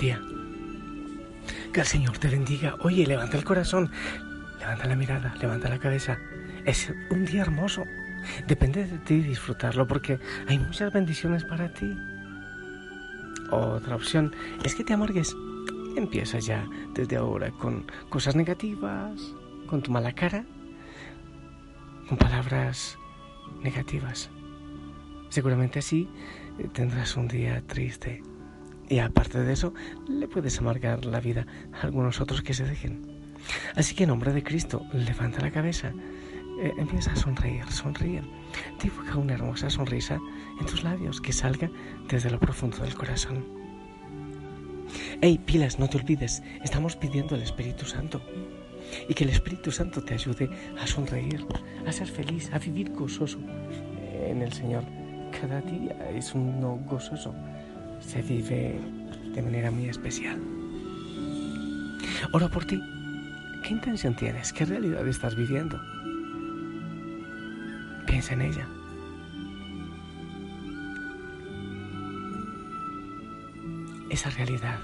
Que el Señor te bendiga. Oye, levanta el corazón, levanta la mirada, levanta la cabeza. Es un día hermoso. Depende de ti disfrutarlo porque hay muchas bendiciones para ti. Otra opción es que te amargues. Empieza ya desde ahora con cosas negativas, con tu mala cara, con palabras negativas. Seguramente así tendrás un día triste. Y aparte de eso, le puedes amargar la vida a algunos otros que se dejen. Así que en nombre de Cristo, levanta la cabeza, eh, empieza a sonreír, sonríe. Dibuja una hermosa sonrisa en tus labios que salga desde lo profundo del corazón. Hey, pilas, no te olvides, estamos pidiendo al Espíritu Santo. Y que el Espíritu Santo te ayude a sonreír, a ser feliz, a vivir gozoso en el Señor. Cada día es uno gozoso se vive de manera muy especial. Oro por ti. ¿Qué intención tienes? ¿Qué realidad estás viviendo? Piensa en ella. Esa realidad,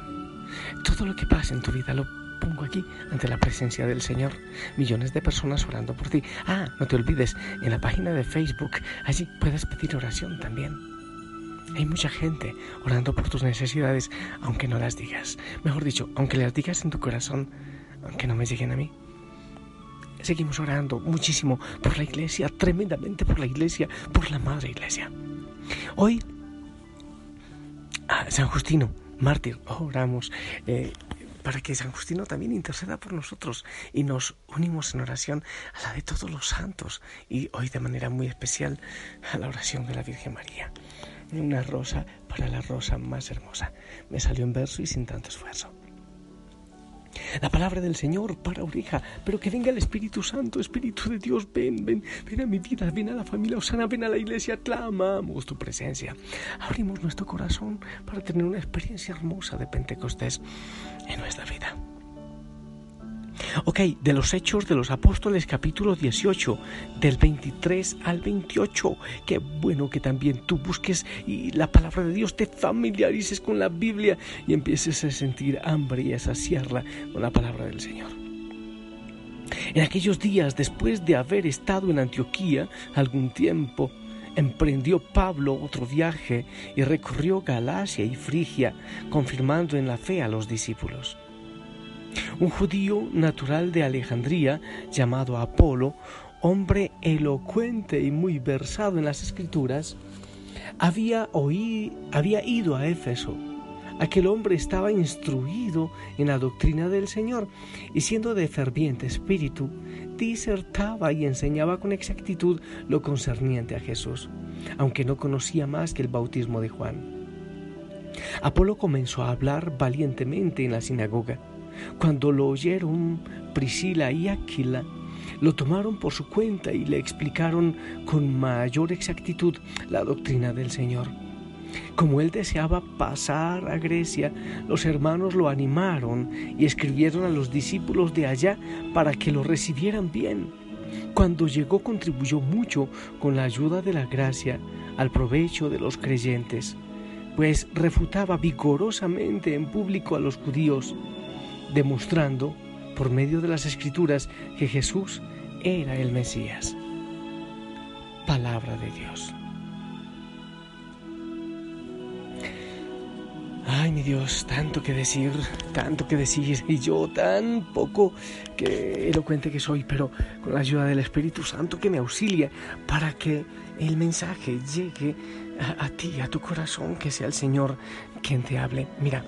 todo lo que pasa en tu vida lo pongo aquí ante la presencia del Señor. Millones de personas orando por ti. Ah, no te olvides, en la página de Facebook, allí puedes pedir oración también. Hay mucha gente orando por tus necesidades, aunque no las digas. Mejor dicho, aunque las digas en tu corazón, aunque no me lleguen a mí. Seguimos orando muchísimo por la iglesia, tremendamente por la iglesia, por la madre iglesia. Hoy, a San Justino, mártir, oramos eh, para que San Justino también interceda por nosotros y nos unimos en oración a la de todos los santos y hoy de manera muy especial a la oración de la Virgen María una rosa para la rosa más hermosa. Me salió en verso y sin tanto esfuerzo. La palabra del Señor para oreja, pero que venga el Espíritu Santo, Espíritu de Dios, ven, ven, ven a mi vida, ven a la familia Osana, ven a la iglesia, clamamos tu presencia. Abrimos nuestro corazón para tener una experiencia hermosa de Pentecostés en nuestra vida. Ok, de los Hechos de los Apóstoles capítulo 18, del 23 al 28. Qué bueno que también tú busques y la palabra de Dios te familiarices con la Biblia y empieces a sentir hambre y a saciarla con la palabra del Señor. En aquellos días, después de haber estado en Antioquía algún tiempo, emprendió Pablo otro viaje y recorrió Galacia y Frigia, confirmando en la fe a los discípulos. Un judío natural de Alejandría, llamado Apolo, hombre elocuente y muy versado en las escrituras, había, había ido a Éfeso. Aquel hombre estaba instruido en la doctrina del Señor y siendo de ferviente espíritu, disertaba y enseñaba con exactitud lo concerniente a Jesús, aunque no conocía más que el bautismo de Juan. Apolo comenzó a hablar valientemente en la sinagoga cuando lo oyeron Priscila y Aquila, lo tomaron por su cuenta y le explicaron con mayor exactitud la doctrina del Señor. Como él deseaba pasar a Grecia, los hermanos lo animaron y escribieron a los discípulos de allá para que lo recibieran bien. Cuando llegó contribuyó mucho con la ayuda de la gracia al provecho de los creyentes pues refutaba vigorosamente en público a los judíos, demostrando por medio de las escrituras que Jesús era el Mesías. Palabra de Dios. Ay, mi Dios, tanto que decir, tanto que decir, y yo tan poco que elocuente que soy, pero con la ayuda del Espíritu Santo que me auxilia para que el mensaje llegue a, a ti, a tu corazón, que sea el Señor quien te hable. Mira,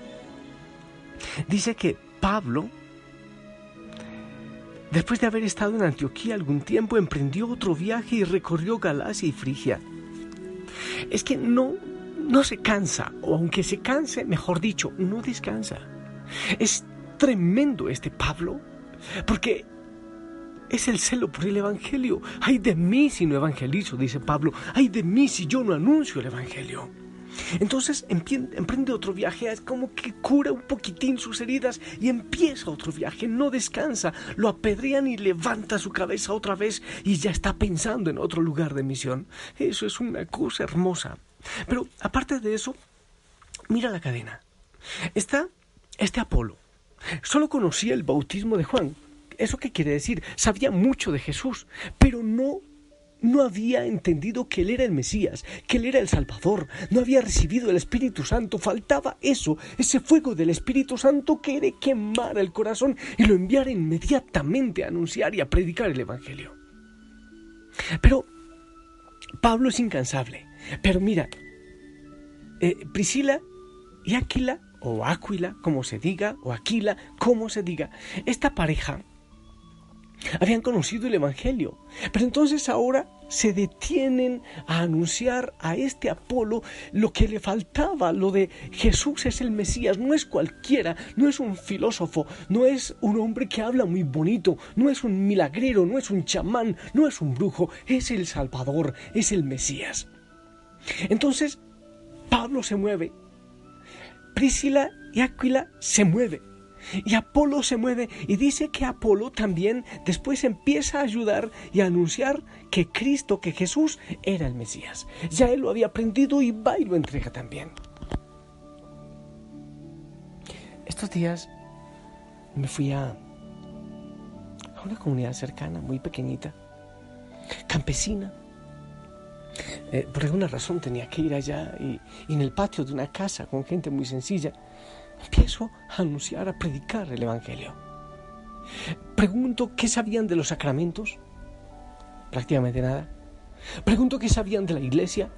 dice que Pablo, después de haber estado en Antioquía algún tiempo, emprendió otro viaje y recorrió Galacia y Frigia. Es que no no se cansa, o aunque se canse, mejor dicho, no descansa. Es tremendo este Pablo, porque es el celo por el Evangelio. Ay de mí si no evangelizo, dice Pablo. Ay de mí si yo no anuncio el Evangelio. Entonces emprende otro viaje, es como que cura un poquitín sus heridas y empieza otro viaje, no descansa, lo apedrean y levanta su cabeza otra vez y ya está pensando en otro lugar de misión. Eso es una cosa hermosa. Pero aparte de eso, mira la cadena. Está este Apolo. Solo conocía el bautismo de Juan. ¿Eso qué quiere decir? Sabía mucho de Jesús, pero no no había entendido que Él era el Mesías, que Él era el Salvador, no había recibido el Espíritu Santo, faltaba eso, ese fuego del Espíritu Santo que le quemara el corazón y lo enviara inmediatamente a anunciar y a predicar el Evangelio. Pero Pablo es incansable. Pero mira, eh, Priscila y Aquila, o Aquila, como se diga, o Aquila, como se diga, esta pareja habían conocido el Evangelio, pero entonces ahora se detienen a anunciar a este Apolo lo que le faltaba, lo de Jesús es el Mesías, no es cualquiera, no es un filósofo, no es un hombre que habla muy bonito, no es un milagrero, no es un chamán, no es un brujo, es el Salvador, es el Mesías. Entonces, Pablo se mueve, Priscila y Aquila se mueven. Y Apolo se mueve y dice que Apolo también después empieza a ayudar y a anunciar que Cristo, que Jesús era el Mesías. Ya él lo había aprendido y va y lo entrega también. Estos días me fui a, una comunidad cercana, muy pequeñita, campesina, eh, por alguna razón tenía que ir allá y, en el patio de una casa con gente muy sencilla, empiezo a anunciar, a predicar el Evangelio. Pregunto qué sabían de los sacramentos, prácticamente nada. Pregunto qué sabían de la iglesia,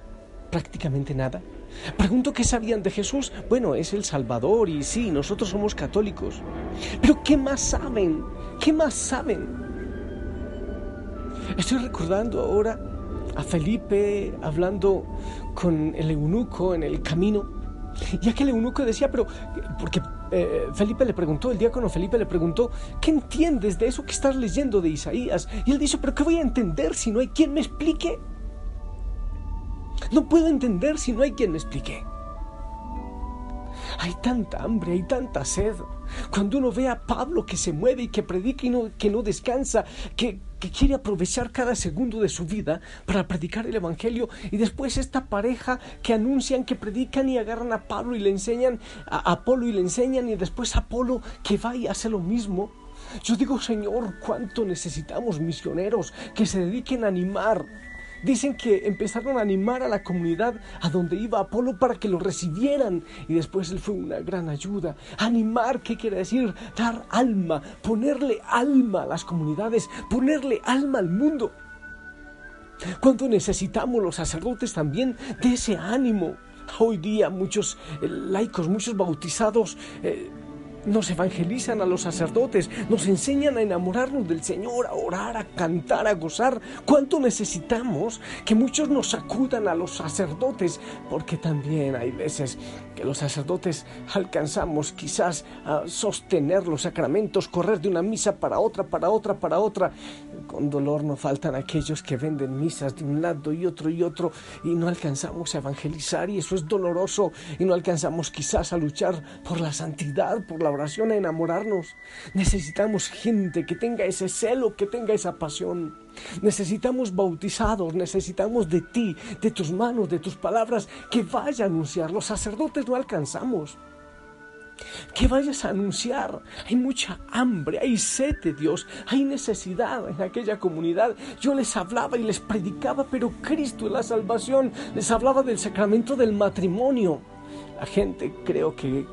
prácticamente nada. Pregunto qué sabían de Jesús. Bueno, es el Salvador y sí, nosotros somos católicos. Pero ¿qué más saben? ¿Qué más saben? Estoy recordando ahora a Felipe hablando con el eunuco en el camino. Y aquel eunuco decía, pero, porque eh, Felipe le preguntó, el diácono Felipe le preguntó, ¿qué entiendes de eso que estás leyendo de Isaías? Y él dice, pero ¿qué voy a entender si no hay quien me explique? No puedo entender si no hay quien me explique. Hay tanta hambre, hay tanta sed. Cuando uno ve a Pablo que se mueve y que predica y no, que no descansa, que, que quiere aprovechar cada segundo de su vida para predicar el Evangelio y después esta pareja que anuncian, que predican y agarran a Pablo y le enseñan, a Apolo y le enseñan y después Apolo que va y hace lo mismo. Yo digo, Señor, cuánto necesitamos misioneros que se dediquen a animar Dicen que empezaron a animar a la comunidad a donde iba Apolo para que lo recibieran y después él fue una gran ayuda. Animar, ¿qué quiere decir? Dar alma, ponerle alma a las comunidades, ponerle alma al mundo. Cuánto necesitamos los sacerdotes también de ese ánimo. Hoy día muchos eh, laicos, muchos bautizados eh, nos evangelizan a los sacerdotes, nos enseñan a enamorarnos del Señor, a orar, a cantar, a gozar. ¿Cuánto necesitamos que muchos nos acudan a los sacerdotes? Porque también hay veces que los sacerdotes alcanzamos quizás a sostener los sacramentos, correr de una misa para otra, para otra, para otra, con dolor no faltan aquellos que venden misas de un lado y otro y otro y no alcanzamos a evangelizar y eso es doloroso y no alcanzamos quizás a luchar por la santidad, por la oración, a enamorarnos. Necesitamos gente que tenga ese celo, que tenga esa pasión. Necesitamos bautizados, necesitamos de ti, de tus manos, de tus palabras, que vaya a anunciar. Los sacerdotes no alcanzamos que vayas a anunciar. Hay mucha hambre, hay sed de Dios, hay necesidad en aquella comunidad. Yo les hablaba y les predicaba, pero Cristo es la salvación. Les hablaba del sacramento del matrimonio. La gente creo que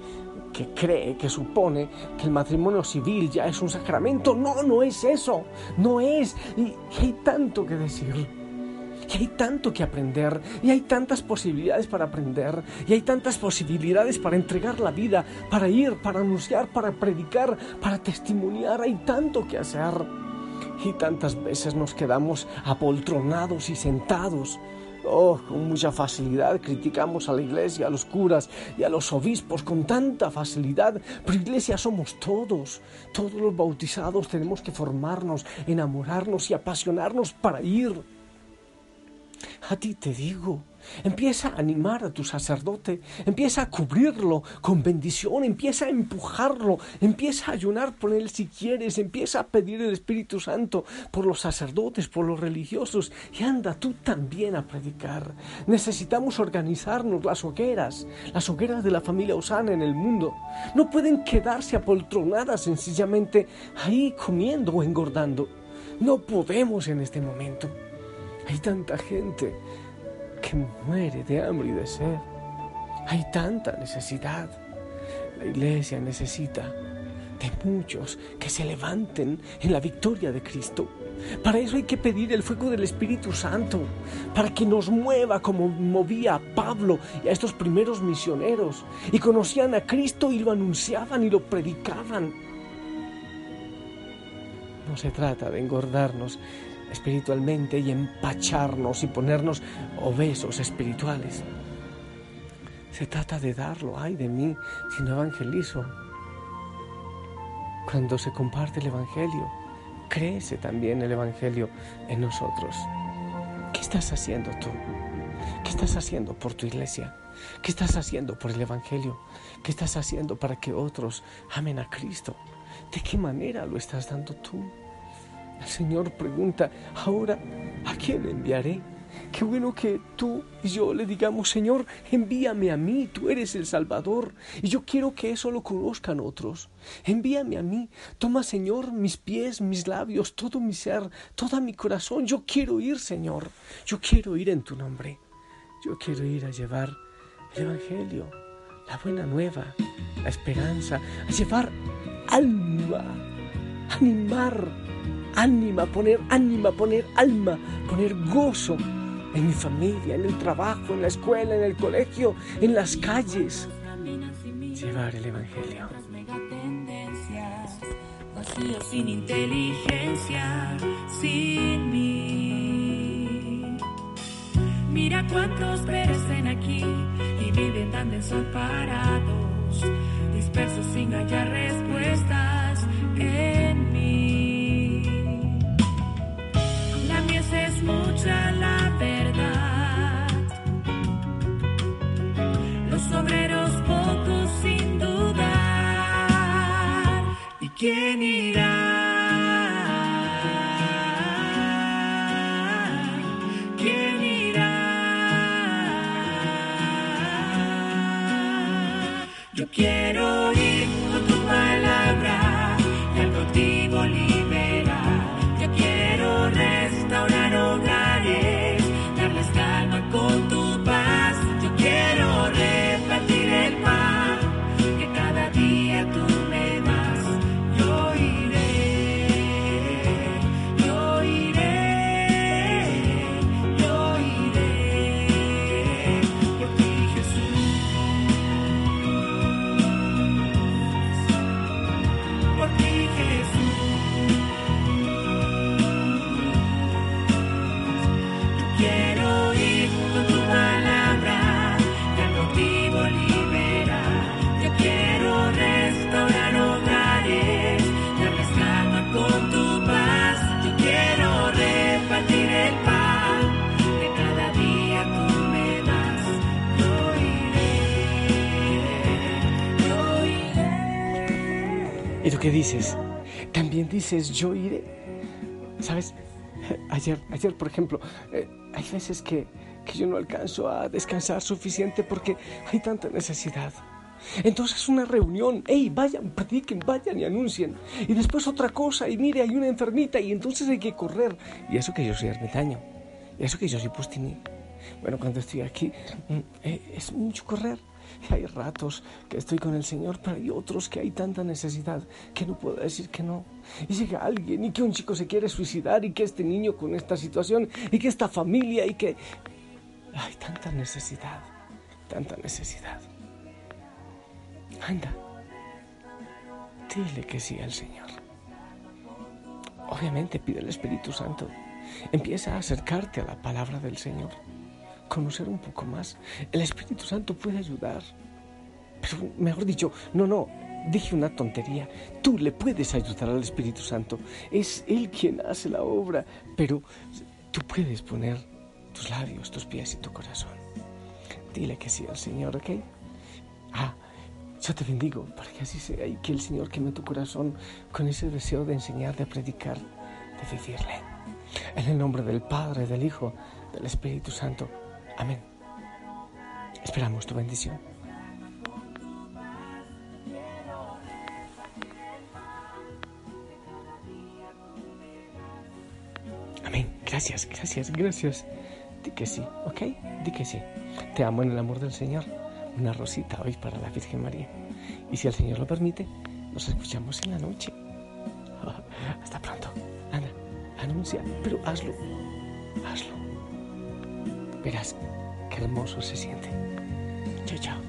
que cree, que supone que el matrimonio civil ya es un sacramento. No, no es eso. No es. Y hay tanto que decir. Y hay tanto que aprender, y hay tantas posibilidades para aprender, y hay tantas posibilidades para entregar la vida, para ir, para anunciar, para predicar, para testimoniar, hay tanto que hacer. Y tantas veces nos quedamos apoltronados y sentados. Oh, con mucha facilidad criticamos a la iglesia, a los curas y a los obispos con tanta facilidad, pero iglesia somos todos. Todos los bautizados tenemos que formarnos, enamorarnos y apasionarnos para ir. A ti te digo, empieza a animar a tu sacerdote, empieza a cubrirlo con bendición, empieza a empujarlo, empieza a ayunar por él si quieres, empieza a pedir el Espíritu Santo por los sacerdotes, por los religiosos y anda tú también a predicar. Necesitamos organizarnos las hogueras, las hogueras de la familia Osana en el mundo. No pueden quedarse apoltronadas sencillamente ahí comiendo o engordando. No podemos en este momento. Hay tanta gente que muere de hambre y de sed. Hay tanta necesidad. La iglesia necesita de muchos que se levanten en la victoria de Cristo. Para eso hay que pedir el fuego del Espíritu Santo, para que nos mueva como movía a Pablo y a estos primeros misioneros, y conocían a Cristo y lo anunciaban y lo predicaban. No se trata de engordarnos, espiritualmente y empacharnos y ponernos obesos espirituales. Se trata de darlo, ay de mí, si no evangelizo. Cuando se comparte el Evangelio, crece también el Evangelio en nosotros. ¿Qué estás haciendo tú? ¿Qué estás haciendo por tu iglesia? ¿Qué estás haciendo por el Evangelio? ¿Qué estás haciendo para que otros amen a Cristo? ¿De qué manera lo estás dando tú? El Señor pregunta, ahora, ¿a quién enviaré? Qué bueno que tú y yo le digamos, Señor, envíame a mí, tú eres el Salvador, y yo quiero que eso lo conozcan otros. Envíame a mí, toma, Señor, mis pies, mis labios, todo mi ser, todo mi corazón. Yo quiero ir, Señor, yo quiero ir en tu nombre. Yo quiero ir a llevar el Evangelio, la buena nueva, la esperanza, a llevar alma, animar ánima, poner ánima, poner alma, poner gozo en mi familia, en el trabajo, en la escuela, en el colegio, en las calles. Llevar el Evangelio. Sin inteligencia, sin mí. Mira cuántos perecen aquí y viven tan desamparados, dispersos sin hallar respuestas en es mucha la verdad. Los obreros pocos sin dudar. ¿Y quién irá? ¿Y tú qué dices? También dices, yo iré. ¿Sabes? Ayer, ayer por ejemplo, eh, hay veces que, que yo no alcanzo a descansar suficiente porque hay tanta necesidad. Entonces una reunión, hey, vayan, prediquen, vayan y anuncien. Y después otra cosa, y mire, hay una enfermita y entonces hay que correr. Y eso que yo soy ermitaño, y eso que yo soy pustini. Bueno, cuando estoy aquí mm, eh, es mucho correr. Hay ratos que estoy con el Señor, pero hay otros que hay tanta necesidad que no puedo decir que no. Y llega alguien y que un chico se quiere suicidar y que este niño con esta situación y que esta familia y que... Hay tanta necesidad, tanta necesidad. Anda, dile que sí al Señor. Obviamente pide el Espíritu Santo. Empieza a acercarte a la palabra del Señor. Conocer un poco más. El Espíritu Santo puede ayudar. Pero mejor dicho, no, no, dije una tontería. Tú le puedes ayudar al Espíritu Santo. Es Él quien hace la obra. Pero tú puedes poner tus labios, tus pies y tu corazón. Dile que sí al Señor, ¿ok? Ah, yo te bendigo para que así sea y que el Señor queme tu corazón con ese deseo de enseñar, de predicar, de vivirle. En el nombre del Padre, del Hijo, del Espíritu Santo. Amén. Esperamos tu bendición. Amén. Gracias, gracias, gracias. Di que sí, ¿ok? Di que sí. Te amo en el amor del Señor una rosita hoy para la Virgen María. Y si el Señor lo permite, nos escuchamos en la noche. Hasta pronto. Ana, anuncia, pero hazlo. Verás qué hermoso se siente. Chao, chao.